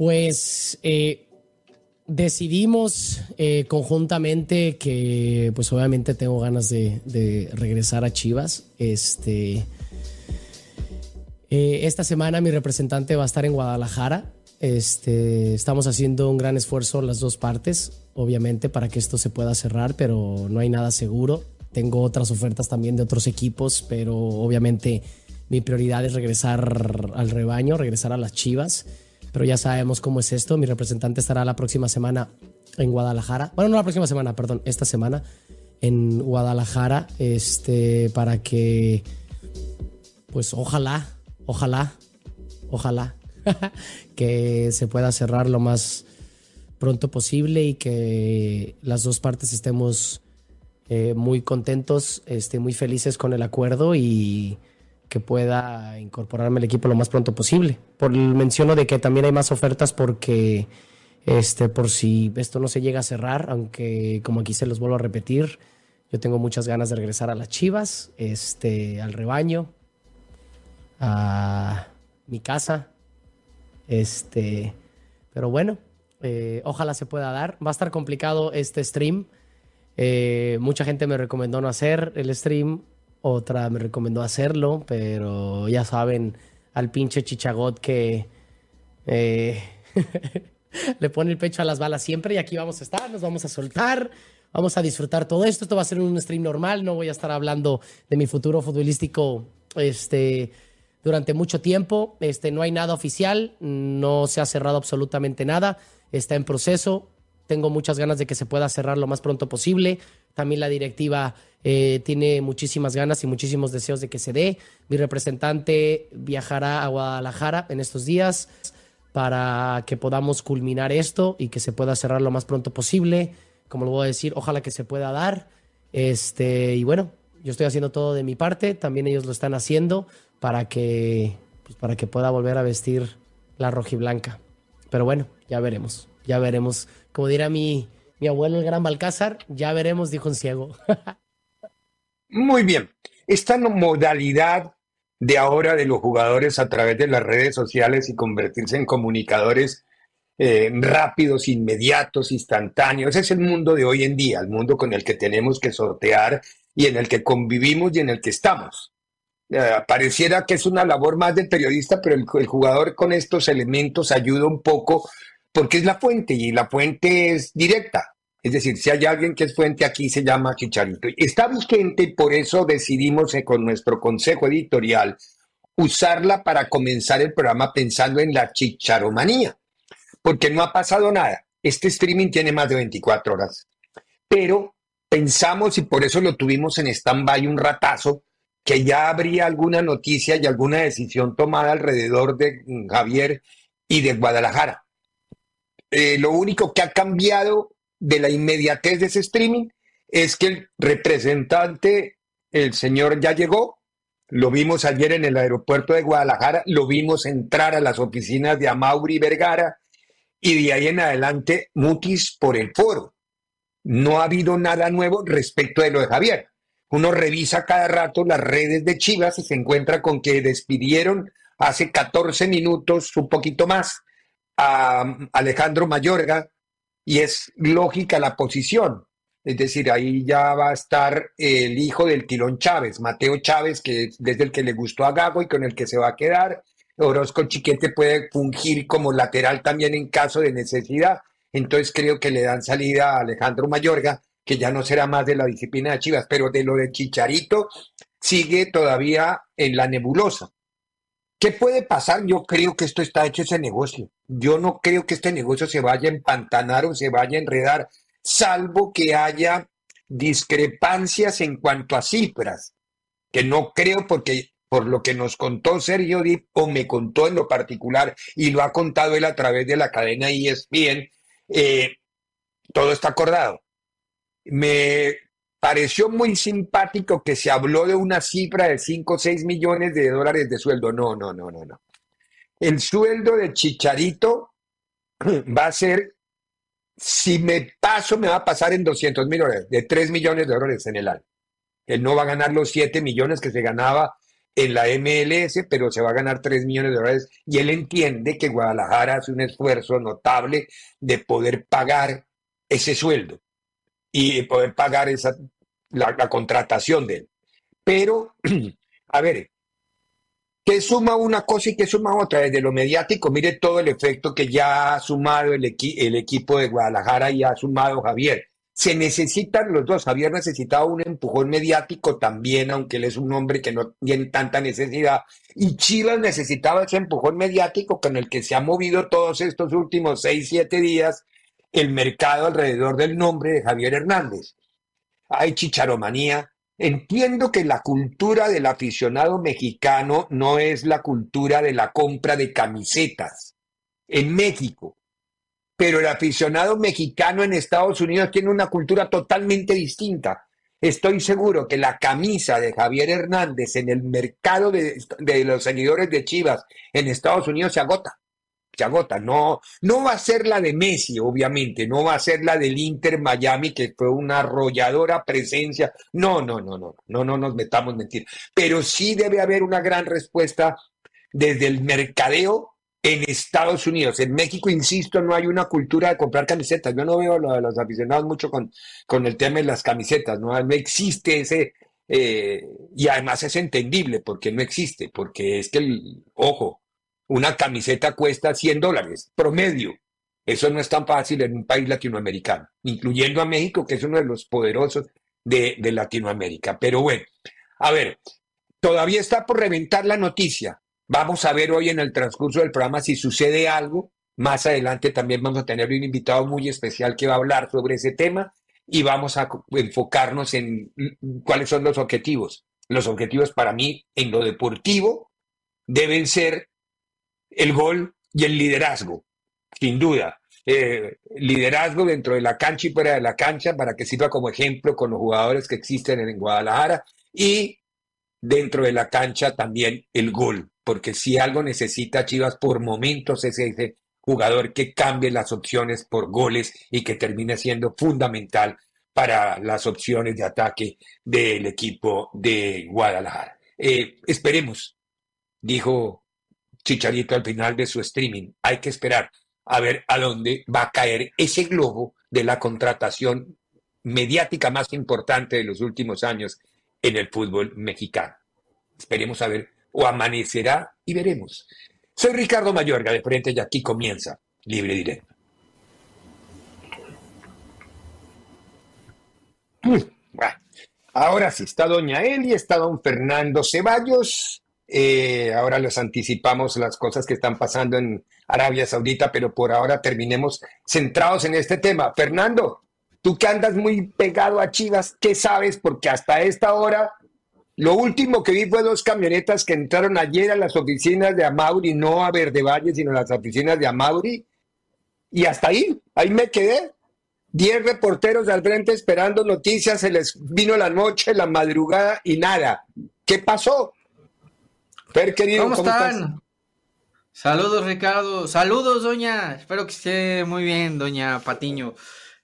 Pues eh, decidimos eh, conjuntamente que, pues obviamente tengo ganas de, regresar a Chivas. Este, eh, esta semana mi representante va a estar en Guadalajara. Este, estamos haciendo un gran esfuerzo las dos partes, obviamente, para que esto se pueda cerrar, pero no hay nada seguro. Tengo otras ofertas también de otros equipos, pero obviamente mi prioridad es regresar al rebaño, regresar a las Chivas, pero ya sabemos cómo es esto. Mi representante estará la próxima semana en Guadalajara. Bueno, no la próxima semana, perdón, esta semana en Guadalajara, este, para que, pues ojalá, ojalá, ojalá que se pueda cerrar lo más pronto posible y que las dos partes estemos eh, muy contentos, este, muy felices con el acuerdo y que pueda incorporarme al equipo lo más pronto posible. Por el menciono de que también hay más ofertas porque este por si esto no se llega a cerrar, aunque como aquí se los vuelvo a repetir, yo tengo muchas ganas de regresar a las Chivas, este al rebaño, a mi casa. Este, pero bueno, eh, ojalá se pueda dar. Va a estar complicado este stream. Eh, mucha gente me recomendó no hacer el stream otra me recomendó hacerlo, pero ya saben al pinche chichagot que eh, le pone el pecho a las balas siempre y aquí vamos a estar, nos vamos a soltar, vamos a disfrutar todo esto. Esto va a ser un stream normal, no voy a estar hablando de mi futuro futbolístico este, durante mucho tiempo. Este, no hay nada oficial, no se ha cerrado absolutamente nada, está en proceso. Tengo muchas ganas de que se pueda cerrar lo más pronto posible. También la directiva eh, tiene muchísimas ganas y muchísimos deseos de que se dé. Mi representante viajará a Guadalajara en estos días para que podamos culminar esto y que se pueda cerrar lo más pronto posible. Como lo voy a decir, ojalá que se pueda dar. Este, y bueno, yo estoy haciendo todo de mi parte, también ellos lo están haciendo para que, pues, para que pueda volver a vestir la rojiblanca. Pero bueno, ya veremos, ya veremos. Como dirá mi, mi abuelo el gran Balcázar, ya veremos, dijo un ciego. Muy bien. Esta modalidad de ahora de los jugadores a través de las redes sociales y convertirse en comunicadores eh, rápidos, inmediatos, instantáneos. Es el mundo de hoy en día, el mundo con el que tenemos que sortear y en el que convivimos y en el que estamos. Eh, pareciera que es una labor más del periodista, pero el jugador con estos elementos ayuda un poco porque es la fuente y la fuente es directa. Es decir, si hay alguien que es fuente aquí, se llama Chicharito. Está vigente y por eso decidimos eh, con nuestro consejo editorial usarla para comenzar el programa pensando en la chicharomanía, porque no ha pasado nada. Este streaming tiene más de 24 horas, pero pensamos y por eso lo tuvimos en stand-by un ratazo, que ya habría alguna noticia y alguna decisión tomada alrededor de mm, Javier y de Guadalajara. Eh, lo único que ha cambiado de la inmediatez de ese streaming es que el representante, el señor ya llegó, lo vimos ayer en el aeropuerto de Guadalajara, lo vimos entrar a las oficinas de Amauri Vergara y de ahí en adelante mutis por el foro. No ha habido nada nuevo respecto de lo de Javier. Uno revisa cada rato las redes de Chivas y se encuentra con que despidieron hace 14 minutos, un poquito más, a Alejandro Mayorga, y es lógica la posición. Es decir, ahí ya va a estar el hijo del Tilón Chávez, Mateo Chávez, que es desde el que le gustó a Gago y con el que se va a quedar. Orozco Chiquete puede fungir como lateral también en caso de necesidad. Entonces creo que le dan salida a Alejandro Mayorga, que ya no será más de la disciplina de Chivas, pero de lo de Chicharito sigue todavía en la nebulosa. ¿Qué puede pasar? Yo creo que esto está hecho ese negocio. Yo no creo que este negocio se vaya a empantanar o se vaya a enredar, salvo que haya discrepancias en cuanto a cifras, que no creo porque por lo que nos contó Sergio Dip, o me contó en lo particular, y lo ha contado él a través de la cadena ESPN, eh, todo está acordado. Me pareció muy simpático que se habló de una cifra de 5 o 6 millones de dólares de sueldo. No, no, no, no, no. El sueldo de Chicharito va a ser, si me paso, me va a pasar en 200 mil dólares, de 3 millones de dólares en el año. Él no va a ganar los 7 millones que se ganaba en la MLS, pero se va a ganar 3 millones de dólares. Y él entiende que Guadalajara hace un esfuerzo notable de poder pagar ese sueldo y poder pagar esa, la, contratación de él. Pero, a ver, ¿qué suma una cosa y qué suma otra? Desde lo mediático, mire todo el efecto que ya ha sumado el, el equipo de Guadalajara y ha sumado Javier. Se necesitan los dos. Javier necesitaba un empujón mediático también, aunque él es un hombre que no tiene tanta necesidad. Y Chivas necesitaba ese empujón mediático con el que se ha movido todos estos últimos seis, siete días el mercado alrededor del nombre de Javier Hernández. Hay chicharomanía. Entiendo que la cultura del aficionado mexicano no es la cultura de la compra de camisetas en México, pero el aficionado mexicano en Estados Unidos tiene una cultura totalmente distinta. Estoy seguro que la camisa de Javier Hernández en el mercado de, los seguidores de Chivas en Estados Unidos se agota se agota. No, no va a ser la de Messi, obviamente, no va a ser la del Inter Miami, que fue una arrolladora presencia. No, no, no, no, no, no nos metamos mentir. Pero sí debe haber una gran respuesta desde el mercadeo en Estados Unidos. En México, insisto, no hay una cultura de comprar camisetas. Yo no veo lo de los aficionados mucho con, con el tema de las camisetas. No, no existe ese, eh, y además es entendible porque no existe, porque es que, el, ojo, una camiseta cuesta 100 dólares, promedio. Eso no es tan fácil en un país latinoamericano, incluyendo a México, que es uno de los poderosos de, Latinoamérica. Pero bueno, a ver, todavía está por reventar la noticia. Vamos a ver hoy en el transcurso del programa si sucede algo. Más adelante también vamos a tener un invitado muy especial que va a hablar sobre ese tema y vamos a enfocarnos en cuáles son los objetivos. Los objetivos para mí en lo deportivo deben ser el gol y el liderazgo, sin duda. Eh, liderazgo dentro de la cancha y fuera de la cancha para que sirva como ejemplo con los jugadores que existen en Guadalajara y dentro de la cancha también el gol, porque si algo necesita Chivas por momentos es ese jugador que cambie las opciones por goles y que termine siendo fundamental para las opciones de ataque del equipo de Guadalajara. Eh, esperemos, dijo Chicharito al final de su streaming. Hay que esperar a ver a dónde va a caer ese globo de la contratación mediática más importante de los últimos años en el fútbol mexicano. Esperemos a ver, o amanecerá y veremos. Soy Ricardo Mayorga de Frente y aquí comienza Libre Directo. ahora sí, está doña Eli, está don Fernando Ceballos, eh, ahora les anticipamos las cosas que están pasando en Arabia Saudita, pero por ahora terminemos centrados en este tema. Fernando, tú que andas muy pegado a Chivas, ¿qué sabes? Porque hasta esta hora, lo último que vi fue dos camionetas que entraron ayer a las oficinas de Amauri, no a Verde Valle, sino a las oficinas de Amauri. Y hasta ahí, ahí me quedé. Diez reporteros al frente esperando noticias, se les vino la noche, la madrugada y nada. ¿Qué pasó? ¿Cómo, están? Saludos, Ricardo. Saludos, doña. Espero que esté muy bien, doña Patiño.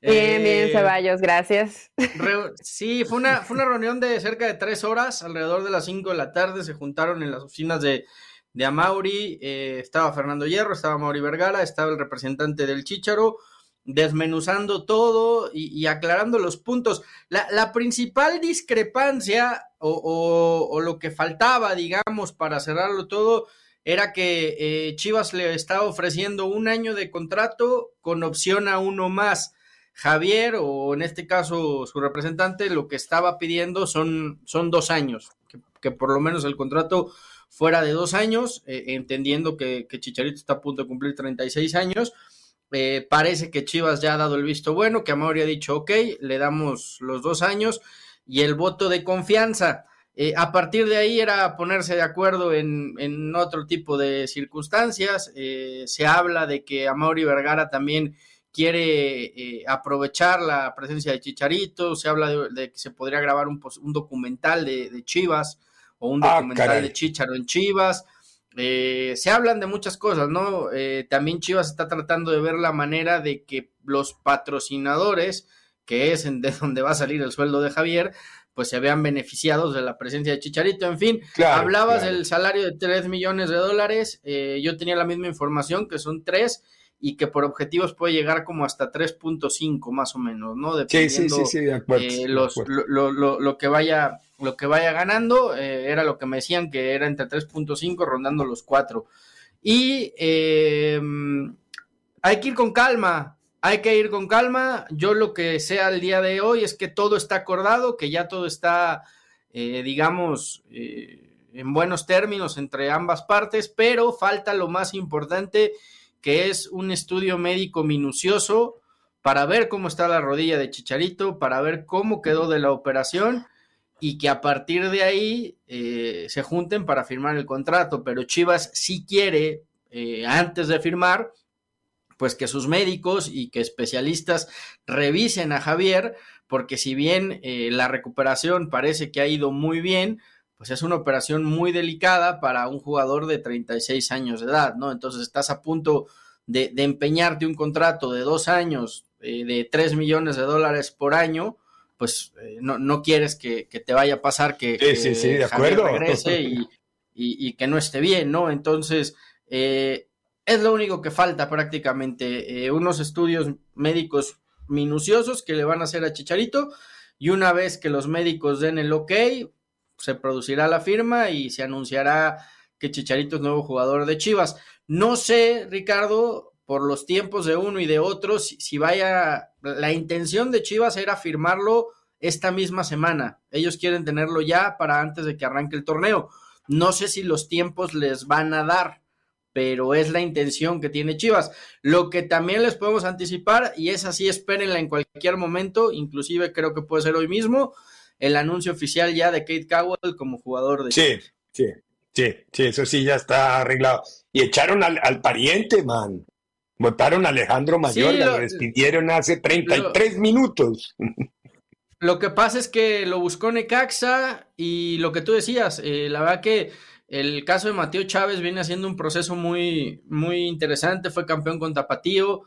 Bien, bien, eh, Ceballos, gracias. sí, fue una, fue una reunión de cerca de tres horas, alrededor de las cinco de la tarde, se juntaron en las oficinas de, de Amauri, eh, estaba Fernando Hierro, estaba Mauri Vergara, estaba el representante del Chicharo, desmenuzando todo y, aclarando los puntos. La, principal discrepancia o, lo que faltaba, digamos, para cerrarlo todo, era que eh, Chivas le estaba ofreciendo un año de contrato con opción a uno más. Javier, o en este caso su representante, lo que estaba pidiendo son, son dos años, que, por lo menos el contrato fuera de dos años, eh, entendiendo que, Chicharito está a punto de cumplir 36 años eh, parece que Chivas ya ha dado el visto bueno, que Amaury ha dicho, ok, le damos los dos años y el voto de confianza. Eh, a partir de ahí era ponerse de acuerdo en, otro tipo de circunstancias. Eh, se habla de que Amaury Vergara también quiere aprovechar la presencia de Chicharito, se habla de, que se podría grabar un, documental de, Chivas o un ah, documental de Chicharo en Chivas. Eh, se hablan de muchas cosas, ¿no? Eh, también Chivas está tratando de ver la manera de que los patrocinadores, que es de donde va a salir el sueldo de Javier, pues se vean beneficiados de la presencia de Chicharito. En fin, hablabas del salario de 3 millones de dólares, eh, yo tenía la misma información, que son 3 y que por objetivos puede llegar como hasta 3.5 más o menos, ¿no? Dependiendo sí, sí, sí, de acuerdo, los, Lo, lo, lo, que vaya lo que vaya ganando, eh, era lo que me decían que era entre 3.5 rondando los 4. Y eh, hay que ir con calma, hay que ir con calma. Yo lo que sé al día de hoy es que todo está acordado, que ya todo está, eh, digamos, en buenos términos entre ambas partes, pero falta lo más importante, que es un estudio médico minucioso para ver cómo está la rodilla de Chicharito, para ver cómo quedó de la operación y que a partir de ahí eh, se junten para firmar el contrato, pero Chivas sí quiere, eh, antes de firmar, pues que sus médicos y que especialistas revisen a Javier, porque si bien eh, la recuperación parece que ha ido muy bien, pues es una operación muy delicada para un jugador de 36 años de edad, ¿no? Entonces estás a punto de, de empeñarte un contrato de dos años, de 3 millones de dólares por año, pues eh, no, no, quieres que, te vaya a pasar que, sí, sí, de acuerdo. regrese y, y, que no esté bien, ¿no? Entonces, eh, es lo único que falta prácticamente, eh, unos estudios médicos minuciosos que le van a hacer a Chicharito y una vez que los médicos den el ok, se producirá la firma y se anunciará que Chicharito es nuevo jugador de Chivas. No sé, Ricardo, por los tiempos de uno y de otro, si, vaya, la intención de Chivas era firmarlo esta misma semana. Ellos quieren tenerlo ya para antes de que arranque el torneo. No sé si los tiempos les van a dar, pero es la intención que tiene Chivas. Lo que también les podemos anticipar, y es así, espérenla en cualquier momento, inclusive creo que puede ser hoy mismo, el anuncio oficial ya de Kate Cowell como jugador de Sí, sí, sí, sí, eso sí ya está arreglado. Y echaron al, al pariente, man. Votaron a Alejandro Mayor, lo, despidieron hace 33 minutos. Lo que pasa es que lo buscó Necaxa y lo que tú decías, eh, la verdad que el caso de Mateo Chávez viene haciendo un proceso muy, muy interesante, fue campeón con Tapatío,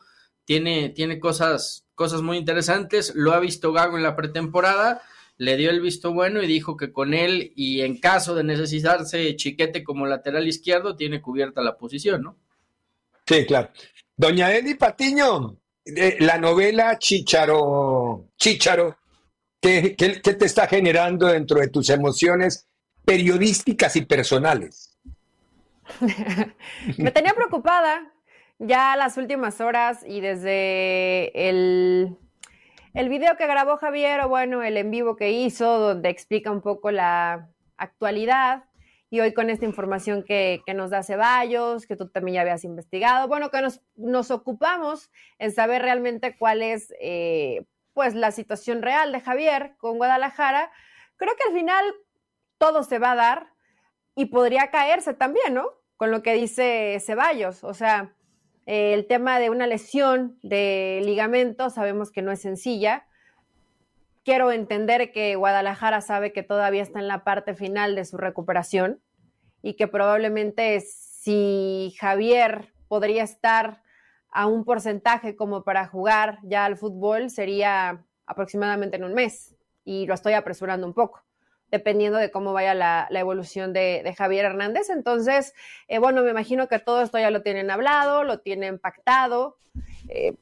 tiene, tiene cosas, cosas muy interesantes, lo ha visto Gago en la pretemporada, le dio el visto bueno y dijo que con él y en caso de necesitarse Chiquete como lateral izquierdo, tiene cubierta la posición, ¿no? Sí, claro. Doña Eli Patiño, la novela Chicharo, Chicharo, ¿qué, te está generando dentro de tus emociones periodísticas y personales? Me tenía preocupada ya las últimas horas y desde el, el video que grabó Javier, o bueno, el en vivo que hizo, donde explica un poco la actualidad y hoy con esta información que, nos da Ceballos, que tú también ya habías investigado, bueno, que nos, ocupamos en saber realmente cuál es eh, pues la situación real de Javier con Guadalajara, creo que al final todo se va a dar y podría caerse también, ¿no? Con lo que dice Ceballos, o sea, el tema de una lesión de ligamento sabemos que no es sencilla, quiero entender que Guadalajara sabe que todavía está en la parte final de su recuperación y que probablemente si Javier podría estar a un porcentaje como para jugar ya al fútbol sería aproximadamente en un mes y lo estoy apresurando un poco dependiendo de cómo vaya la, evolución de, Javier Hernández. Entonces, eh, bueno, me imagino que todo esto ya lo tienen hablado, lo tienen pactado. Eh,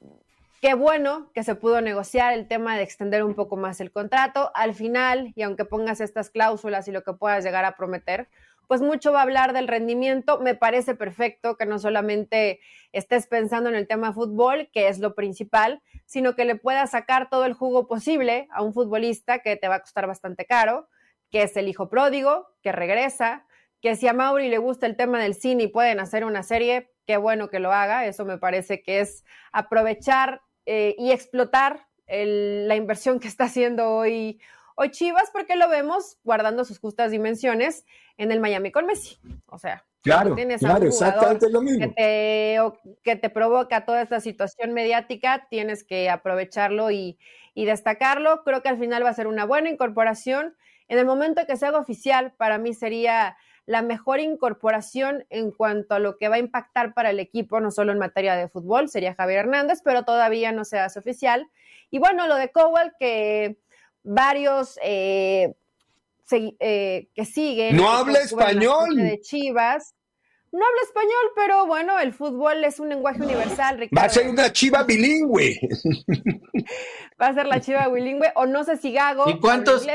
qué bueno que se pudo negociar el tema de extender un poco más el contrato. Al final, y aunque pongas estas cláusulas y lo que puedas llegar a prometer, pues mucho va a hablar del rendimiento. Me parece perfecto que no solamente estés pensando en el tema fútbol, que es lo principal, sino que le puedas sacar todo el jugo posible a un futbolista que te va a costar bastante caro, que es el hijo pródigo, que regresa, que si a Mauri le gusta el tema del cine y pueden hacer una serie, qué bueno que lo haga. Eso me parece que es aprovechar eh, y explotar la inversión que está haciendo hoy, hoy Chivas, porque lo vemos guardando sus justas dimensiones en el Miami con Messi. O sea, claro, tienes claro, exactamente lo mismo. Que te, que te, provoca toda esta situación mediática, tienes que aprovecharlo y, y destacarlo. Creo que al final va a ser una buena incorporación. En el momento que se haga oficial, para mí sería la mejor incorporación en cuanto a lo que va a impactar para el equipo, no solo en materia de fútbol, sería Javier Hernández, pero todavía no se hace oficial. Y bueno, lo de Cowell, que varios eh, eh, que siguen. No habla español. De Chivas. No habla español, pero bueno, el fútbol es un lenguaje universal. Va a ser una chiva bilingüe. Va a ser la chiva bilingüe, o no sé si Gago. ¿Y cuántos,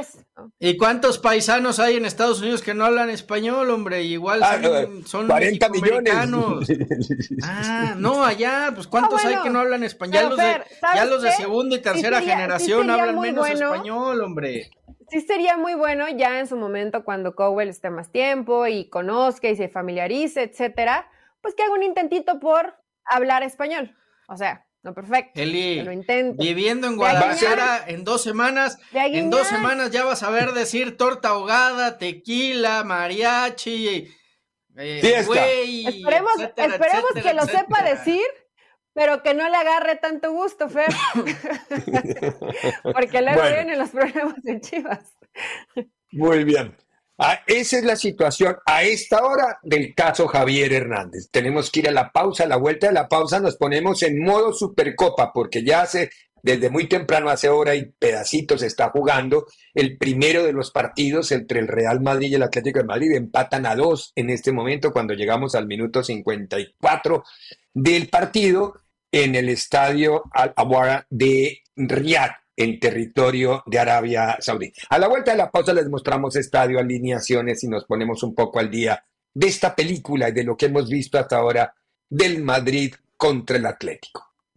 ¿Y cuántos paisanos hay en Estados Unidos que no hablan español, hombre? Igual ah, son, 40 millones. Ah, no, allá, pues ¿cuántos ah, hay que no hablan español? Ya, los de, ya los de, segunda y tercera generación hablan menos español, hombre sí sería muy bueno ya en su momento cuando Cowell esté más tiempo y conozca y se familiarice, etcétera, pues que haga un intentito por hablar español. O sea, no perfecto. Eli, lo intento. viviendo en Guadalajara en dos semanas, en dos semanas ya vas a ver decir torta ahogada, tequila, mariachi, eh, güey, esperemos, esperemos que lo sepa decir pero que no le agarre tanto gusto, Fer. Porque luego vienen los problemas de Chivas. Muy bien. Ah, esa es la situación a esta hora del caso Javier Hernández. Tenemos que ir a la pausa, a la vuelta de la pausa nos ponemos en modo Supercopa, porque ya hace, desde muy temprano, hace hora y pedacitos, está jugando el primero de los partidos entre el Real Madrid y el Atlético de Madrid. Empatan a dos en este momento cuando llegamos al minuto 54 del partido en el estadio Al-Awara de Riyadh, en territorio de Arabia Saudí. A la vuelta de la pausa les mostramos estadio, alineaciones y nos ponemos un poco al día de esta película y de lo que hemos visto hasta ahora del Madrid contra el Atlético.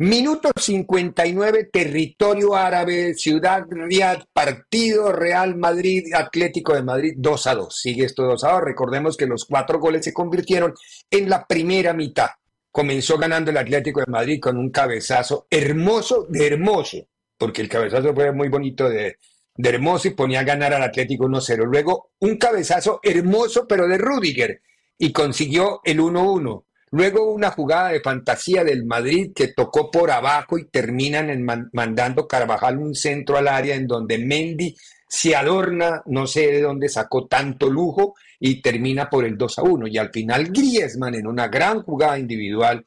Minuto 59, territorio árabe, Ciudad Riyadh, partido Real Madrid, Atlético de Madrid, 2 a 2. Sigue esto 2 a 2. Recordemos que los cuatro goles se convirtieron en la primera mitad. Comenzó ganando el Atlético de Madrid con un cabezazo hermoso de hermoso, porque el cabezazo fue muy bonito de, de hermoso y ponía a ganar al Atlético 1-0. Luego un cabezazo hermoso, pero de Rudiger, y consiguió el 1-1 Luego una jugada de fantasía del Madrid que tocó por abajo y terminan en mandando Carvajal un centro al área en donde Mendy se adorna, no sé de dónde sacó tanto lujo y termina por el 2 a 1. Y al final Griezmann en una gran jugada individual,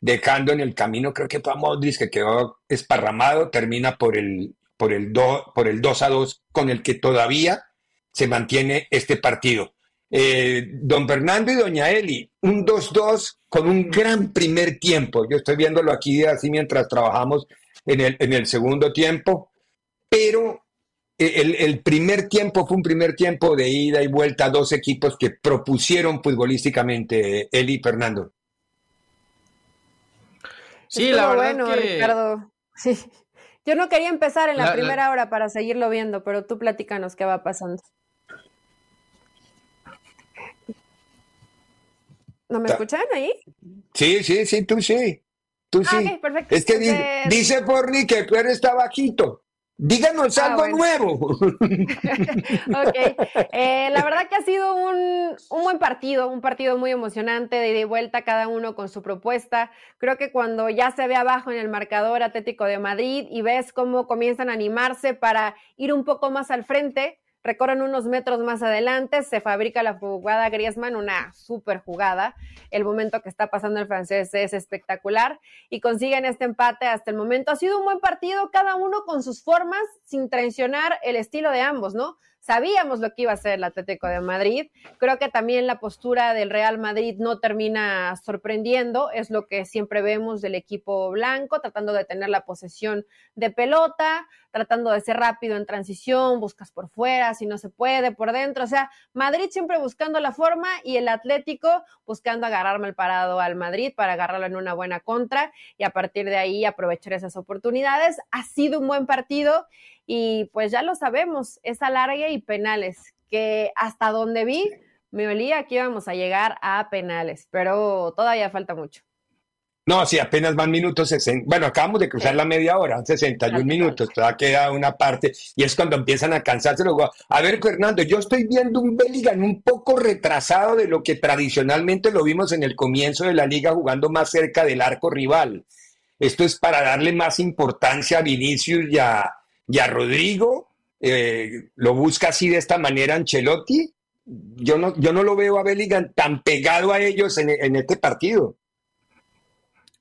dejando en el camino, creo que fue a Modric que quedó esparramado, termina por el, por el, por el 2 a 2 con el que todavía se mantiene este partido. Eh, don Fernando y doña Eli, un 2-2 con un gran primer tiempo. Yo estoy viéndolo aquí así mientras trabajamos en el, en el segundo tiempo, pero el, el, primer tiempo fue un primer tiempo de ida y vuelta a dos equipos que propusieron futbolísticamente, Eli y Fernando. Sí, la verdad bueno, Ricardo. Yo no quería empezar en la, primera hora para seguirlo viendo, pero tú platícanos qué va pasando. ¿No me escuchan ahí? Sí, sí, sí, tú sí. Tú ah, sí. perfecto. Es que dice, Forni que tú eres bajito. Díganos ah, algo nuevo. ok. Eh, la verdad que ha sido un, un, buen partido, un partido muy emocionante, de ida y vuelta, cada uno con su propuesta. Creo que cuando ya se ve abajo en el marcador Atlético de Madrid y ves cómo comienzan a animarse para ir un poco más al frente, recorren unos metros más adelante, se fabrica la jugada Griezmann, una super jugada. El momento que está pasando el francés es espectacular y consiguen este empate hasta el momento. Ha sido un buen partido, cada uno con sus formas, sin traicionar el estilo de ambos, ¿no? Sabíamos lo que iba a ser el Atlético de Madrid. Creo que también la postura del Real Madrid no termina sorprendiendo. Es lo que siempre vemos del equipo blanco, tratando de tener la posesión de pelota, tratando de ser rápido en transición, buscas por fuera, si no se puede, por dentro. O sea, Madrid siempre buscando la forma y el Atlético buscando agarrarme el parado al Madrid para agarrarlo en una buena contra y a partir de ahí aprovechar esas oportunidades. Ha sido un buen partido y pues ya lo sabemos, es alargue y penales, que hasta donde vi me olía que íbamos a llegar a penales, pero todavía falta mucho. No, sí, apenas van minutos 60. Bueno, acabamos de cruzar la media hora, 61 minutos, todavía queda una parte y es cuando empiezan a cansarse luego. A ver, Fernando, yo estoy viendo un Bellingham un poco retrasado de lo que tradicionalmente lo vimos en el comienzo de la liga jugando más cerca del arco rival. Esto es para darle más importancia a Vinicius y a, y a Rodrigo eh, lo busca así de esta manera Ancelotti. Yo no, yo no lo veo a Bellingham tan pegado a ellos en, este partido.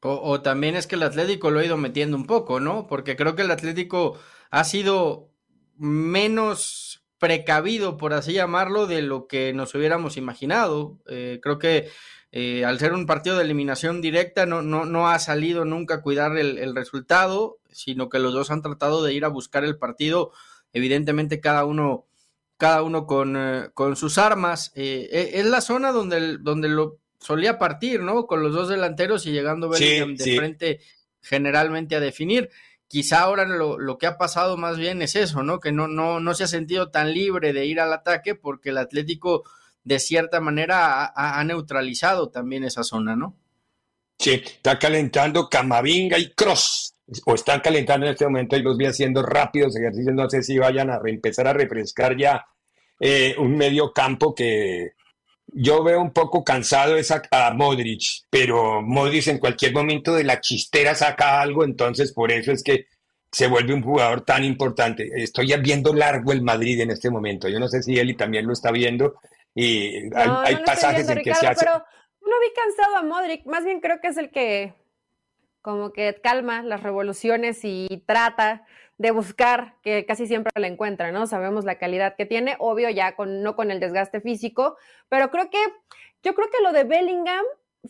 O, también es que el Atlético lo ha ido metiendo un poco, ¿no? Porque creo que el Atlético ha sido menos precavido, por así llamarlo, de lo que nos hubiéramos imaginado. Eh, creo que eh, al ser un partido de eliminación directa, no, no, no ha salido nunca a cuidar el, resultado, sino que los dos han tratado de ir a buscar el partido, evidentemente cada uno, cada uno con, eh, con sus armas. Eh, e, es la zona donde, donde lo solía partir, ¿no? Con los dos delanteros y llegando Bellingham de frente generalmente a definir. Quizá ahora lo, lo, que ha pasado más bien es eso, ¿no? Que no, no, no se ha sentido tan libre de ir al ataque porque el Atlético de cierta manera ha, neutralizado también esa zona, ¿no? Sí, está calentando Camavinga y Cross, o están calentando en este momento y los vi haciendo rápidos ejercicios, no sé si vayan a empezar a refrescar ya eh, un medio campo que yo veo un poco cansado es a, Modric, pero Modric en cualquier momento de la chistera saca algo, entonces por eso es que se vuelve un jugador tan importante. Estoy viendo largo el Madrid en este momento. Yo no sé si Eli también lo está viendo, y hay, pasajes en que se hace. Pero no vi cansado a Modric, más bien creo que es el que como que calma las revoluciones y trata de buscar, que casi siempre la encuentra, ¿no? Sabemos la calidad que tiene, obvio ya con, no con el desgaste físico, pero creo que, yo creo que lo de Bellingham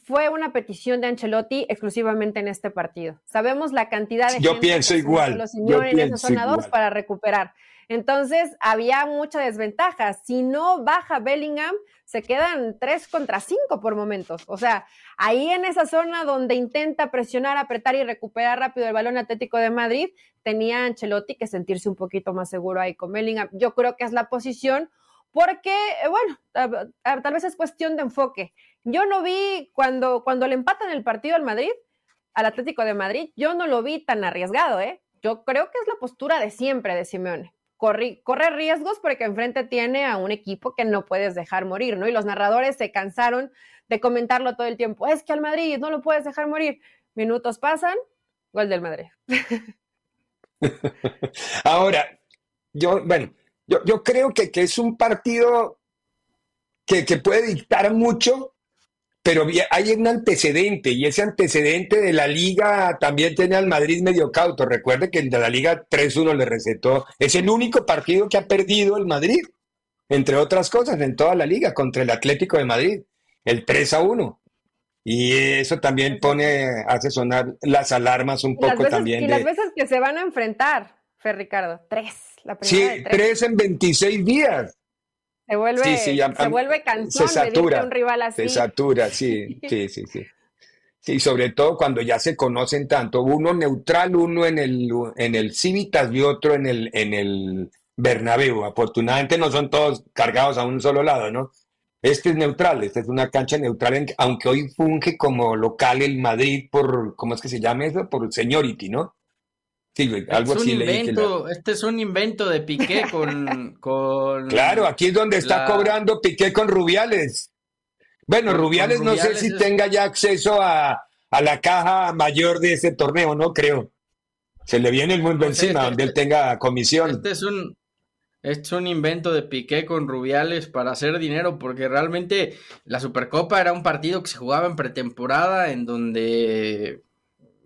fue una petición de Ancelotti exclusivamente en este partido. Sabemos la cantidad de yo pienso igual, los yo zona 2 para recuperar. Entonces, había mucha desventaja. Si no baja Bellingham, se quedan 3 contra 5 por momentos. O sea, ahí en esa zona donde intenta presionar, apretar y recuperar rápido el balón Atlético de Madrid, tenía Ancelotti que sentirse un poquito más seguro ahí con Bellingham. Yo creo que es la posición porque, eh, bueno, tal vez es cuestión de enfoque. Yo no vi cuando, cuando le empatan el partido al Madrid, al Atlético de Madrid, yo no lo vi tan arriesgado, ¿eh? Yo creo que es la postura de siempre de Simeone. Corre, riesgos porque enfrente tiene a un equipo que no puedes dejar morir, ¿no? Y los narradores se cansaron de comentarlo todo el tiempo. Es que al Madrid no lo puedes dejar morir. Minutos pasan, gol del Madrid. Ahora, yo, bueno, yo, creo que, es un partido que, puede dictar mucho, pero hay un antecedente, y ese antecedente de la liga también tiene al Madrid medio cauto. Recuerde que el de la liga 3-1 le recetó. Es el único partido que ha perdido el Madrid, entre otras cosas, en toda la liga, contra el Atlético de Madrid, el 3-1. Y eso también pone, hace sonar las alarmas un poco también. Y las veces que se van a enfrentar, Fer Ricardo, tres sí, tres. en 26 días. Se vuelve, se vuelve cansón se satura, un rival así. Se satura, sí, sí, sí, sí. Sí, sobre todo cuando ya se conocen tanto, uno neutral, uno en el, en el Civitas y otro en el, en el Bernabéu. Afortunadamente no son todos cargados a un solo lado, ¿no? Este es neutral, esta es una cancha neutral, aunque hoy funge como local el Madrid por, ¿cómo es que se llama eso? Por seniority, ¿no? Algo es invento, Este es un invento de Piqué con, con Claro, aquí es donde está cobrando Piqué con Rubiales. Bueno, Rubiales, no sé si tenga ya acceso a, la caja mayor de ese torneo, no creo. Se le viene el mundo encima, donde él tenga comisión. Este es un, este es un invento de Piqué con Rubiales para hacer dinero, porque realmente la Supercopa era un partido que se jugaba en pretemporada, en donde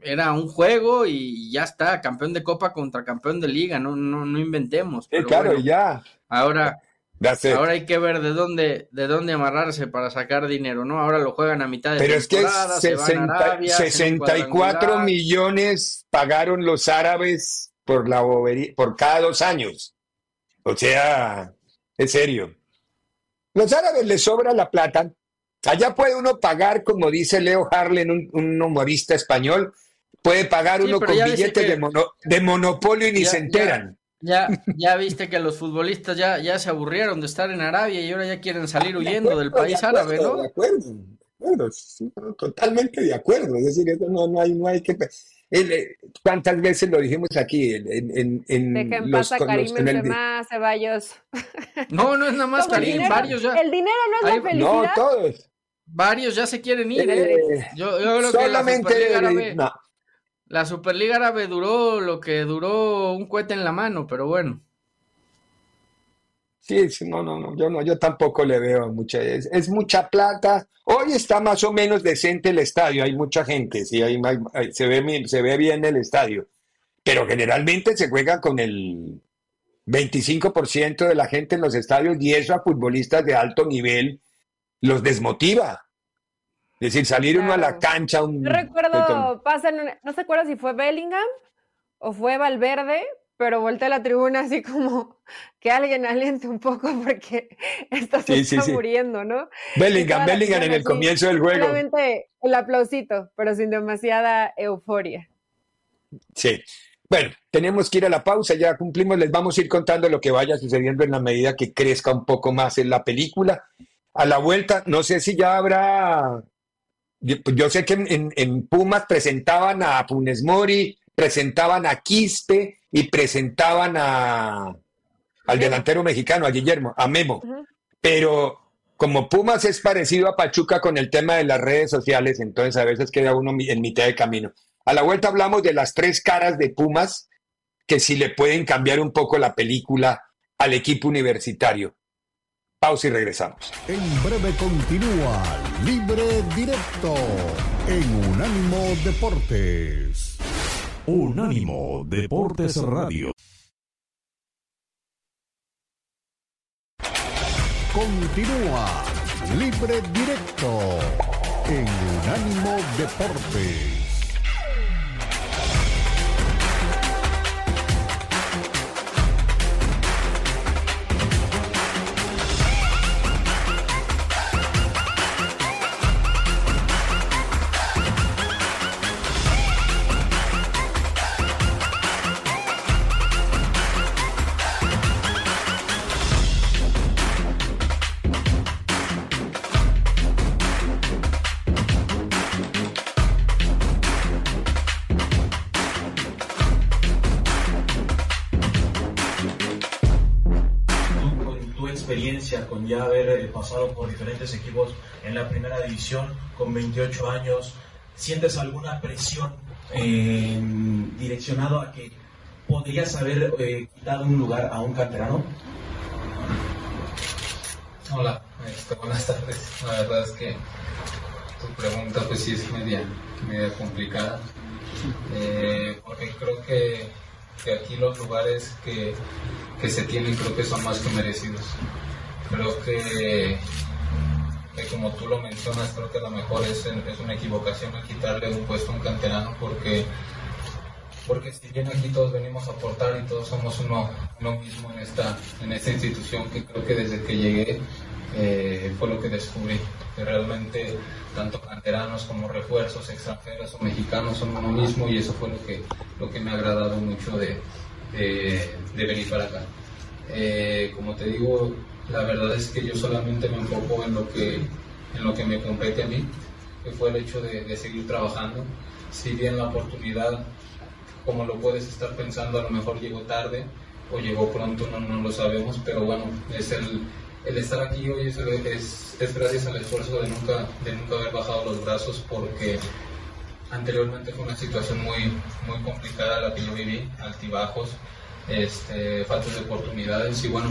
era un juego y ya está, campeón de copa contra campeón de liga, no, no, no inventemos. Sí, claro, ya. Ahora, ahora hay que ver de dónde, de dónde amarrarse para sacar dinero, ¿no? Ahora lo juegan a mitad de Pero es que 64 millones pagaron los árabes por la por cada dos años. O sea, es serio. Los árabes les sobra la plata. Allá puede uno pagar, como dice Leo Harlen, un, un humorista español, puede pagar uno con billetes de, de, monopolio y ni se enteran. Ya, ya viste que los futbolistas ya, ya se aburrieron de estar en Arabia y ahora ya quieren salir huyendo del país árabe, ¿no? De acuerdo, totalmente de acuerdo. Es decir, eso no, no, hay, no hay que. Eh, ¿Cuántas veces lo dijimos aquí? En, en, Dejen los, pasa Karim Benzema, Ceballos. No, no es nada más Karim, varios ya. El dinero no es la felicidad. No, todos. Varios ya se quieren ir. Eh, yo, yo, creo solamente que la la Superliga Árabe duró lo que duró un cohete en la mano, pero bueno. Sí, sí, no, no, no, yo no, yo tampoco le veo mucha, es, mucha plata. Hoy está más o menos decente el estadio, hay mucha gente, sí, hay, se, ve, se ve bien el estadio, pero generalmente se juega con el 25% de la gente en los estadios y eso a futbolistas de alto nivel los desmotiva. Es decir, salir uno a la cancha. Un, no recuerdo, pasa, no se acuerda si fue Bellingham o fue Valverde, pero volteé a la tribuna así como que alguien aliente un poco porque esto se está muriendo, ¿no? Bellingham, Bellingham en el comienzo del juego. Solamente el aplausito, pero sin demasiada euforia. Sí. Bueno, tenemos que ir a la pausa, ya cumplimos, les vamos a ir contando lo que vaya sucediendo en la medida que crezca un poco más en la película. A la vuelta, no sé si ya habrá pues, yo, sé que en, Pumas presentaban a Punes Mori, presentaban a Quispe y presentaban a, al delantero mexicano, a Guillermo, a Memo. Pero como Pumas es parecido a Pachuca con el tema de las redes sociales, entonces a veces queda uno en mitad de camino. A la vuelta hablamos de las tres caras de Pumas, que si le pueden cambiar un poco la película al equipo universitario. Pausa y regresamos. En breve continúa Libre Directo en Unánimo Deportes. Unánimo Deportes Radio. Continúa Libre Directo en Unánimo Deportes. Con ya haber eh, pasado por diferentes equipos en la primera división con 28 años, ¿sientes alguna presión eh, direccionado a que podrías haber eh, quitado un lugar a un canterano? Hola, buenas tardes. La verdad es que tu pregunta pues sí es media, media complicada, porque creo que, que, aquí los lugares que, que se tienen creo que son más que merecidos. Creo que, como tú lo mencionas, creo que lo mejor es, es una equivocación quitarle un puesto a un canterano porque porque si bien aquí todos venimos a aportar y todos somos uno, mismo en esta, en esta institución que creo que desde que llegué eh, fue lo que descubrí, que realmente tanto canteranos como refuerzos extranjeros o mexicanos son uno mismo y eso fue lo que, lo que me ha agradado mucho de, de, venir para acá. Eh, como te digo, la verdad es que yo solamente me enfoco en lo que, en lo que me compete a mí, que fue el hecho de, seguir trabajando. Si bien la oportunidad, como lo puedes estar pensando, a lo mejor llegó tarde o llegó pronto, no, no lo sabemos, pero bueno, es el, el estar aquí hoy es, es, gracias al esfuerzo de nunca, de nunca haber bajado los brazos porque anteriormente fue una situación muy, muy complicada la que yo viví, altibajos, este, faltas de oportunidades y bueno,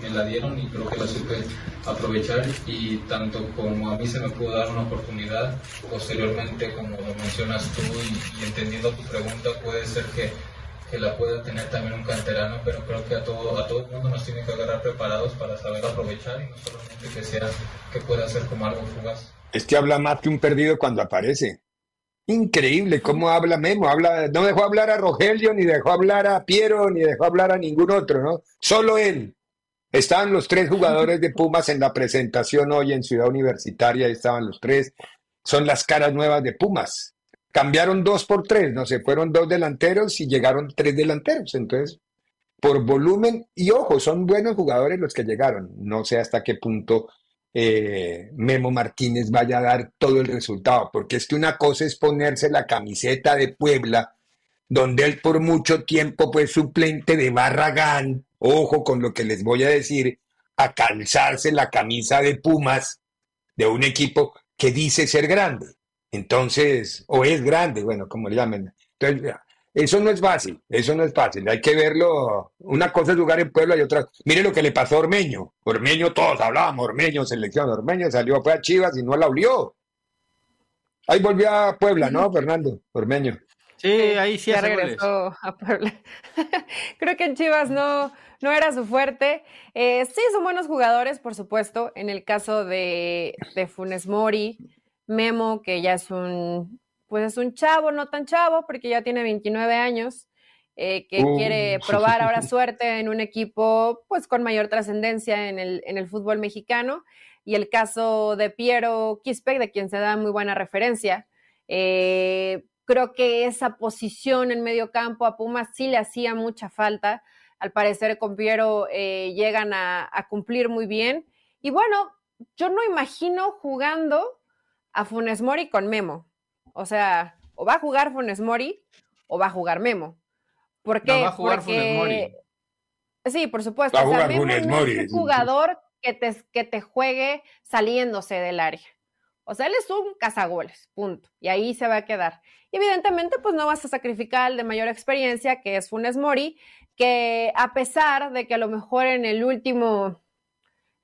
me la dieron y creo que la supe aprovechar y tanto como a mí se me pudo dar una oportunidad, posteriormente como lo mencionas tú y, entendiendo tu pregunta, puede ser que, que, la pueda tener también un canterano, pero creo que a todo, a todo el mundo nos tiene que agarrar preparados para saber aprovechar y no solamente que sea que pueda ser como algo fugaz. Es que habla más que un perdido cuando aparece. Increíble cómo habla Memo. Habla, no dejó hablar a Rogelio, ni dejó hablar a Piero, ni dejó hablar a ningún otro, ¿no? Solo él. Estaban los tres jugadores de Pumas en la presentación hoy en Ciudad Universitaria, estaban los tres. Son las caras nuevas de Pumas. Cambiaron dos por tres, no se fueron dos delanteros y llegaron tres delanteros. Entonces, por volumen y ojo, son buenos jugadores los que llegaron. No sé hasta qué punto eh, Memo Martínez vaya a dar todo el resultado, porque es que una cosa es ponerse la camiseta de Puebla, donde él por mucho tiempo fue suplente de Barragán, ojo con lo que les voy a decir, a calzarse la camisa de Pumas de un equipo que dice ser grande. Entonces, o es grande, bueno, como le llamen. Entonces, eso no es fácil, eso no es fácil. Hay que verlo. Una cosa es jugar en Puebla y otra. Mire lo que le pasó a Ormeño. Ormeño, todos hablábamos, Ormeño, selección. Ormeño salió, fue a Chivas y no la olió. Ahí volvió a Puebla, ¿no, Fernando? Ormeño. Sí, ahí sí ya regresó a Puebla. Creo que en Chivas no, no era su fuerte. Eh, sí, son buenos jugadores, por supuesto. En el caso de, de Funes Mori, Memo, que ya es un pues es un chavo, no tan chavo, porque ya tiene 29 años, eh, que oh. quiere probar ahora suerte en un equipo pues con mayor trascendencia en el, en el fútbol mexicano. Y el caso de Piero Quispe, de quien se da muy buena referencia. Eh, creo que esa posición en medio campo a Pumas sí le hacía mucha falta. Al parecer con Piero eh, llegan a, a cumplir muy bien. Y bueno, yo no imagino jugando a Funes Mori con Memo. O sea, o va a jugar Funes Mori o va a jugar Memo. ¿Por qué? va a jugar Funes Mori. Sí, por supuesto. o sea, Memo no es un jugador que te, que te juegue saliéndose del área. O sea, él es un cazagoles, punto. Y ahí se va a quedar. Y evidentemente, pues no vas a sacrificar al de mayor experiencia, que es Funes Mori, que a pesar de que a lo mejor en el último,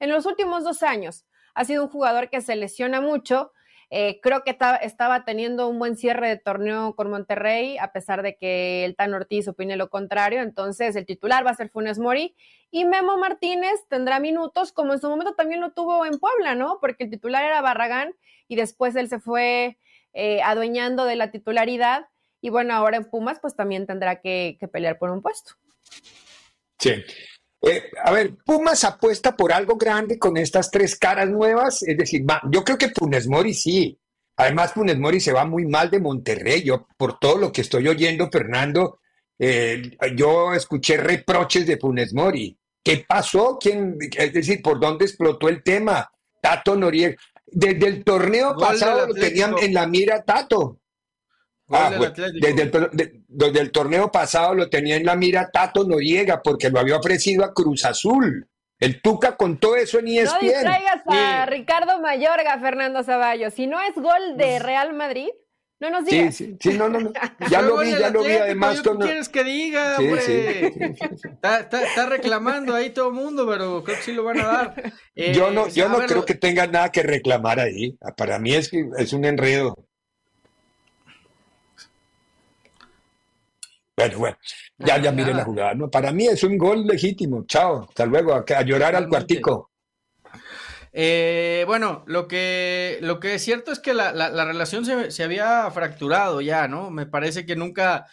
en los últimos dos años ha sido un jugador que se lesiona mucho, Eh, creo que estaba teniendo un buen cierre de torneo con Monterrey, a pesar de que el Tan Ortiz opine lo contrario. Entonces, el titular va a ser Funes Mori y Memo Martínez tendrá minutos, como en su momento también lo tuvo en Puebla, ¿no? Porque el titular era Barragán y después él se fue eh, adueñando de la titularidad. Y bueno, ahora en Pumas, pues también tendrá que, que pelear por un puesto. Sí. Eh, a ver, Pumas apuesta por algo grande con estas tres caras nuevas. Es decir, yo creo que Funes Mori sí. Además, Funes Mori se va muy mal de Monterrey. Yo, por todo lo que estoy oyendo, Fernando, eh, yo escuché reproches de Funes Mori. ¿Qué pasó? ¿Quién, es decir, ¿por dónde explotó el tema? Tato Noriega. Desde el torneo pasado lo tenían en la mira Tato. Ah, desde, el, torneo pasado lo tenía en la mira Tato Noriega porque lo había ofrecido a Cruz Azul. El Tuca contó eso en ESPN. No distraigas a Ricardo Mayorga, Fernando Zavallo. Si no es gol de pues Real Madrid, no nos digas. Sí, sí, no, no, no. Ya lo vi, ya lo vi. Además, ¿qué quieres que diga, hombre? Está, está, reclamando ahí todo el mundo, pero creo que sí lo van a dar. yo no, yo no creo que tenga nada que reclamar ahí. Para mí es, es un enredo. Bueno, bueno, ya, ya mire la jugada. No, para mí es un gol legítimo. Chao, hasta luego, a, llorar al cuartico. Eh, bueno, lo que, lo que es cierto es que la, relación se, había fracturado ya, ¿no? Me parece que nunca,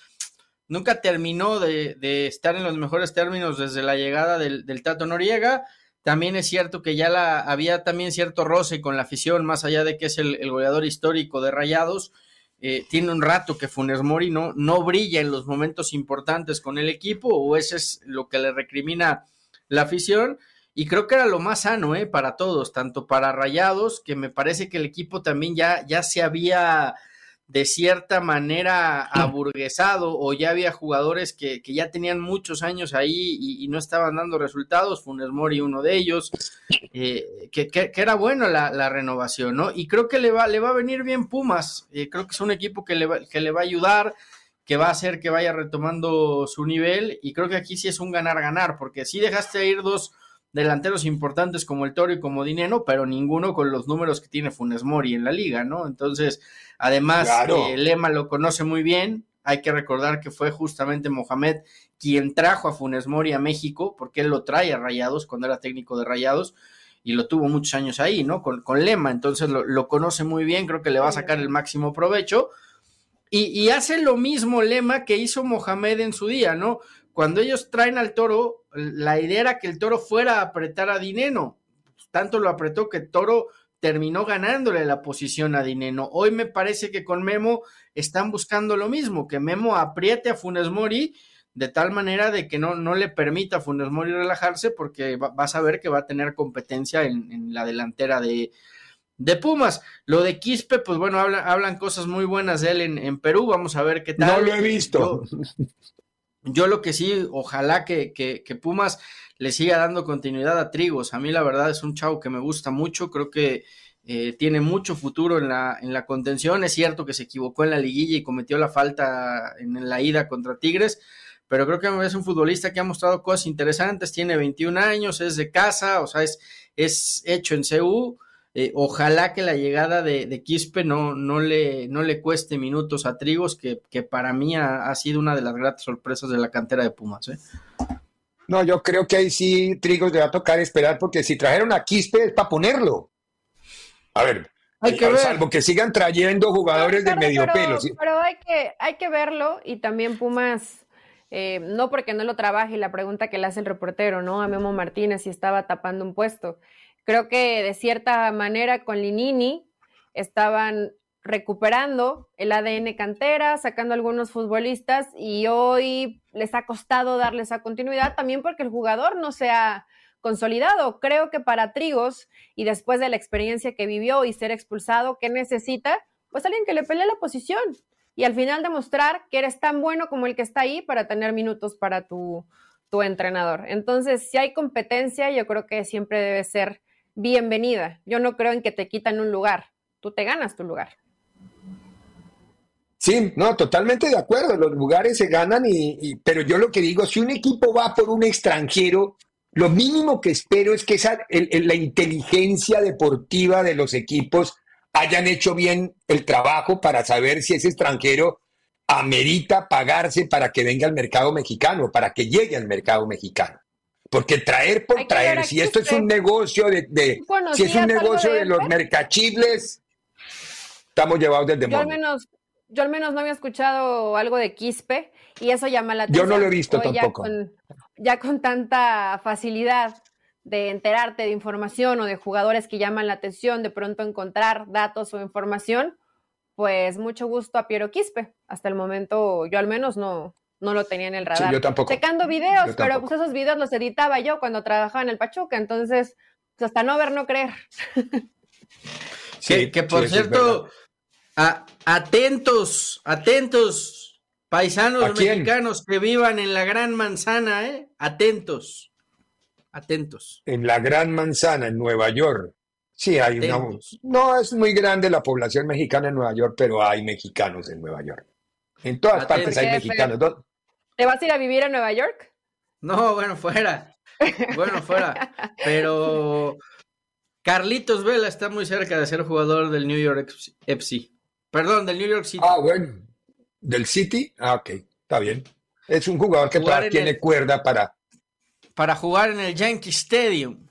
nunca terminó de, estar en los mejores términos desde la llegada del, Tato Noriega. También es cierto que ya la, había también cierto roce con la afición, más allá de que es el, el goleador histórico de Rayados. Eh, tiene un rato que Funes Mori no, no brilla en los momentos importantes con el equipo, o ese es lo que le recrimina la afición. Y creo que era lo más sano ¿eh? para todos, tanto para Rayados, que me parece que el equipo también ya, ya se había de cierta manera aburguesado o ya había jugadores que, ya tenían muchos años ahí y, no estaban dando resultados, Funes Mori uno de ellos, eh, que, era buena la, renovación, ¿no? Y creo que le va, le va a venir bien Pumas, eh, creo que es un equipo que le, va, que le va a ayudar, que va a hacer que vaya retomando su nivel y creo que aquí sí es un ganar-ganar, porque si dejaste ir dos delanteros importantes como el Toro y como Dinero, pero ninguno con los números que tiene Funes Mori en la liga, ¿no? Entonces, además, eh, Lema lo conoce muy bien. Hay que recordar que fue justamente Mohamed quien trajo a Funes Mori a México, porque él lo trae a Rayados cuando era técnico de Rayados y lo tuvo muchos años ahí, ¿no? Con, con Lema, entonces lo, conoce muy bien, creo que le va a sacar el máximo provecho. Y, y hace lo mismo Lema que hizo Mohamed en su día, ¿no? Cuando ellos traen al toro, la idea era que el toro fuera a apretar a Dineno. Tanto lo apretó que Toro terminó ganándole la posición a Dineno. Hoy me parece que con Memo están buscando lo mismo, que Memo apriete a Funes Mori de tal manera de que no, no le permita a Funes Mori relajarse porque vas a ver que va a tener competencia en, la delantera de, de, Pumas. Lo de Quispe, pues bueno, hablan, cosas muy buenas de él en, Perú, vamos a ver qué tal. No lo he visto. Yo lo que sí, ojalá que, que, Pumas le siga dando continuidad a Trigos. A mí la verdad es un chavo que me gusta mucho, creo que eh, tiene mucho futuro en la, en la contención. Es cierto que se equivocó en la liguilla y cometió la falta en la ida contra Tigres, pero creo que es un futbolista que ha mostrado cosas interesantes, tiene 21 años, es de casa, o sea, es, es hecho en CU eh, ojalá que la llegada de, Quispe no, no, le, no le cueste minutos a Trigos, que, para mí ha, sido una de las gratas sorpresas de la cantera de Pumas. ¿eh? No, yo creo que ahí sí Trigos le va a tocar esperar, porque si trajeron a Quispe es para ponerlo. A ver, hay que salvo que sigan trayendo jugadores de medio pelo. Pero hay que, hay que verlo y también Pumas. Eh, no porque no lo trabaje, la pregunta que le hace el reportero, ¿no? A Memo Martínez si estaba tapando un puesto. Creo que de cierta manera con Linini estaban recuperando el ADN cantera, sacando algunos futbolistas y hoy les ha costado darles esa continuidad también porque el jugador no se ha consolidado. Creo que para Trigos y después de la experiencia que vivió y ser expulsado, ¿qué necesita? Pues alguien que le pelee la posición y al final demostrar que eres tan bueno como el que está ahí para tener minutos para tu, tu entrenador. Entonces, si hay competencia, yo creo que siempre debe ser bienvenida. Yo no creo en que te quitan un lugar, tú te ganas tu lugar. Sí, no, totalmente de acuerdo. Los lugares se ganan, y, pero yo lo que digo, si un equipo va por un extranjero, lo mínimo que espero es que esa, la inteligencia deportiva de los equipos hayan hecho bien el trabajo para saber si ese extranjero amerita pagarse para que venga al mercado mexicano, para que llegue al mercado mexicano. Porque traer por traer, si esto es un negocio de, si es un negocio de, los mercachibles, estamos llevados del demonio. Yo al menos, yo al menos no había escuchado algo de Quispe y eso llama la atención. Yo no lo he visto tampoco. ya con tanta facilidad de enterarte de información o de jugadores que llaman la atención, de pronto encontrar datos o información, pues mucho gusto a Piero Quispe. Hasta el momento yo al menos no, no lo tenía en el radar. yo tampoco. Checando videos, pero pues esos videos los editaba yo cuando trabajaba en el Pachuca, entonces pues hasta no ver, no creer. Sí, que, por cierto, atentos, atentos, paisanos mexicanos que vivan en la Gran Manzana, ¿eh? Atentos, atentos. En la Gran Manzana, en Nueva York. Sí, hay una. No es muy grande la población mexicana en Nueva York, pero hay mexicanos en Nueva York. En todas partes hay mexicanos. ¿Te vas a ir a vivir a Nueva York? No, bueno, fuera. Bueno, fuera. Pero Carlitos Vela está muy cerca de ser jugador del New York FC. Perdón, del New York City. Ah, bueno. ¿Del City? Ah, ok. Está bien. Es un jugador que todavía tiene cuerda para. Para jugar en el Yankee Stadium.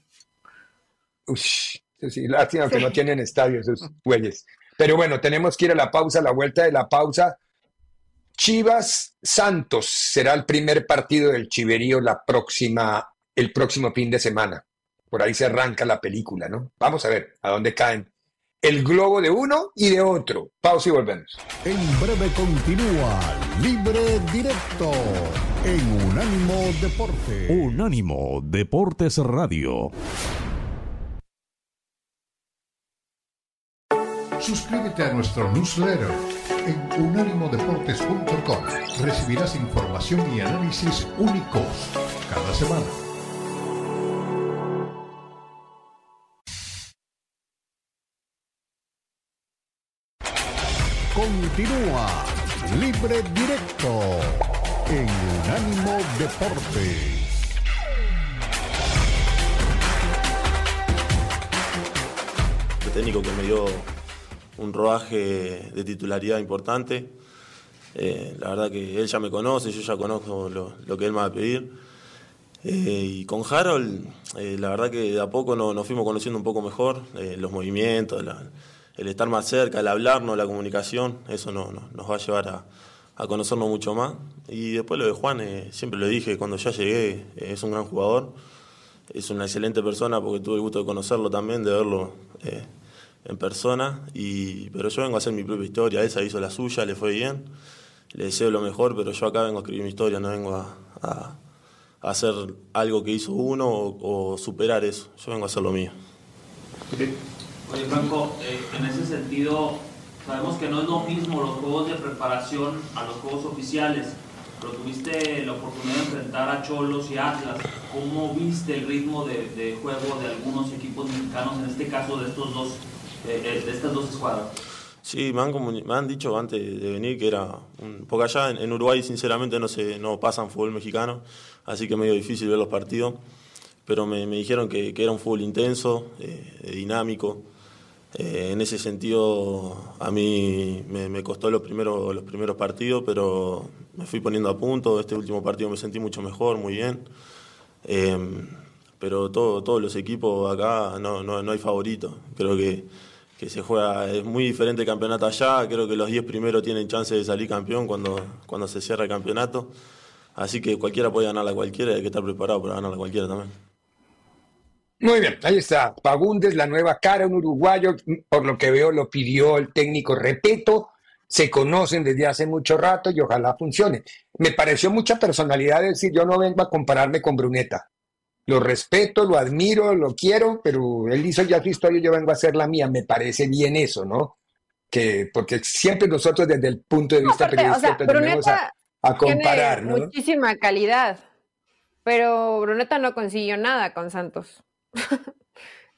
Uy, sí, lástima que no tienen estadio esos güeyes. Pero bueno, tenemos que ir a la pausa, a la vuelta de la pausa. Chivas Santos será el primer partido del Chiverío la próxima, el próximo fin de semana. Por ahí se arranca la película, ¿no? Vamos a ver a dónde caen el globo de uno y de otro. Pausa y volvemos. En breve continúa Libre Directo en Unánimo Deporte. Unánimo Deportes Radio. Suscríbete a nuestro newsletter en unánimodeportes.com. Recibirás información y análisis únicos cada semana. Continúa Libre Directo en Unánimo Deportes. El técnico que me dio un rodaje de titularidad importante. Eh, la verdad que él ya me conoce, yo ya conozco lo, que él me va a pedir. Eh, y con Harold, eh, la verdad que de a poco nos, fuimos conociendo un poco mejor, los movimientos, el estar más cerca, el hablarnos, la comunicación, eso nos va a llevar a, conocernos mucho más. Y después lo de Juan, siempre lo dije, cuando ya llegué, es un gran jugador, es una excelente persona porque tuve el gusto de conocerlo también, de verlo en persona, y, pero yo vengo a hacer mi propia historia, esa hizo la suya, le fue bien, le deseo lo mejor, pero yo acá vengo a escribir mi historia, no vengo a, hacer algo que hizo uno o, superar eso, yo vengo a hacer lo mío. Oye Franco, eh, en ese sentido, sabemos que no es lo mismo los juegos de preparación a los juegos oficiales, pero tuviste la oportunidad de enfrentar a Cholos y Atlas. ¿Cómo viste el ritmo de, de juego de algunos equipos mexicanos, en este caso de estos dos eh, eh, estas dos escuadras. Sí, me han, me han, dicho antes de venir que era. Un, porque allá en, Uruguay, sinceramente, no, se, no pasan fútbol mexicano, así que es medio difícil ver los partidos. Pero me, me dijeron que, que, era un fútbol intenso, eh, dinámico. en ese sentido, a mí me, me, costó los primeros, los primeros partidos, pero me fui poniendo a punto. Este último partido me sentí mucho mejor, muy bien. pero todo, todos los equipos acá no, no, no hay favoritos. Creo que que se juega, es muy diferente el campeonato allá, creo que los 10 primeros tienen chance de salir campeón cuando, cuando se cierra el campeonato, así que cualquiera puede ganar a cualquiera, hay que estar preparado para ganar a cualquiera también. Muy bien, ahí está, Pagundes, la nueva cara, un uruguayo, por lo que veo lo pidió el técnico. Repeto, se conocen desde hace mucho rato y ojalá funcione. Me pareció mucha personalidad decir, yo no vengo a compararme con Bruneta lo respeto, lo admiro, lo quiero, pero él hizo ya su historia, yo vengo a hacer la mía, me parece bien eso, ¿no? Que, porque siempre nosotros desde el punto de vista periodístico tenemos a, comparar, ¿no? Muchísima calidad, pero Bruneta no consiguió nada con Santos.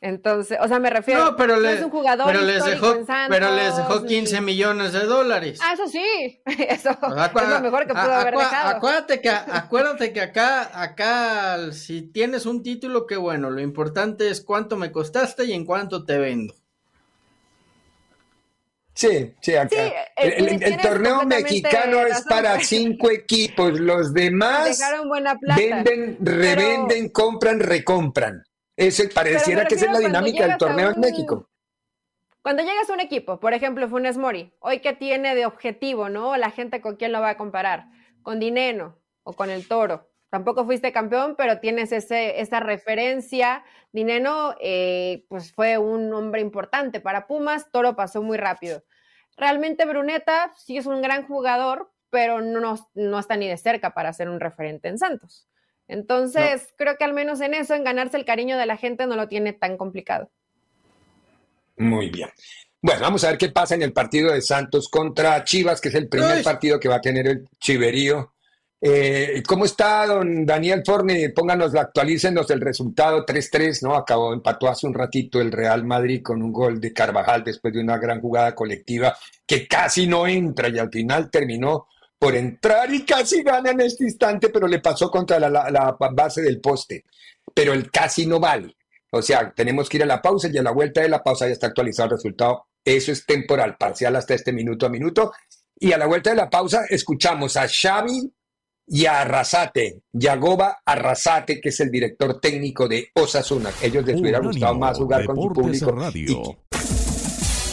Entonces, o sea, me refiero. No, pero, es un jugador pero les dejó, pero les dejó 15 millones de dólares. Ah, eso sí. Eso es lo mejor que pudo haber dejado. Acuérdate que, acuérdate que acá, acá, si tienes un título, qué bueno. Lo importante es cuánto me costaste y en cuánto te vendo. Sí, sí, acá. Sí, eh, el, torneo mexicano es para cinco equipos. Los demás Dejaron buena plata. venden, revenden, compran, recompran. Ese pareciera que esa es la dinámica del torneo en México. Cuando llegas a un equipo, por ejemplo, Funes Mori, hoy que tiene de objetivo, ¿no? La gente con quién lo va a comparar, con Dineno o con el Toro. Tampoco fuiste campeón, pero tienes ese, esa referencia. Dineno, eh, pues fue un hombre importante para Pumas, Toro pasó muy rápido. Realmente Bruneta sí es un gran jugador, pero no, no está ni de cerca para ser un referente en Santos. Entonces, creo que al menos en eso, en ganarse el cariño de la gente, no lo tiene tan complicado. Muy bien. Bueno, vamos a ver qué pasa en el partido de Santos contra Chivas, que es el primer Ay. partido que va a tener el Chiverío. Eh, ¿Cómo está don Daniel Forne? Pónganos, actualícenos el resultado 3-3, ¿no? Acabó, empató hace un ratito el Real Madrid con un gol de Carvajal después de una gran jugada colectiva que casi no entra y al final terminó por entrar y casi gana en este instante, pero le pasó contra la, la- la base del poste. Pero el casi no vale. O sea, tenemos que ir a la pausa y a la vuelta de la pausa ya está actualizado el resultado. Eso es temporal, parcial hasta este minuto a minuto. Y a la vuelta de la pausa escuchamos a Xavi y a Arrasate, Yagoba Arrasate, que es el director técnico de Osasuna. Ellos les hubiera gustado más jugar con su público. Radio.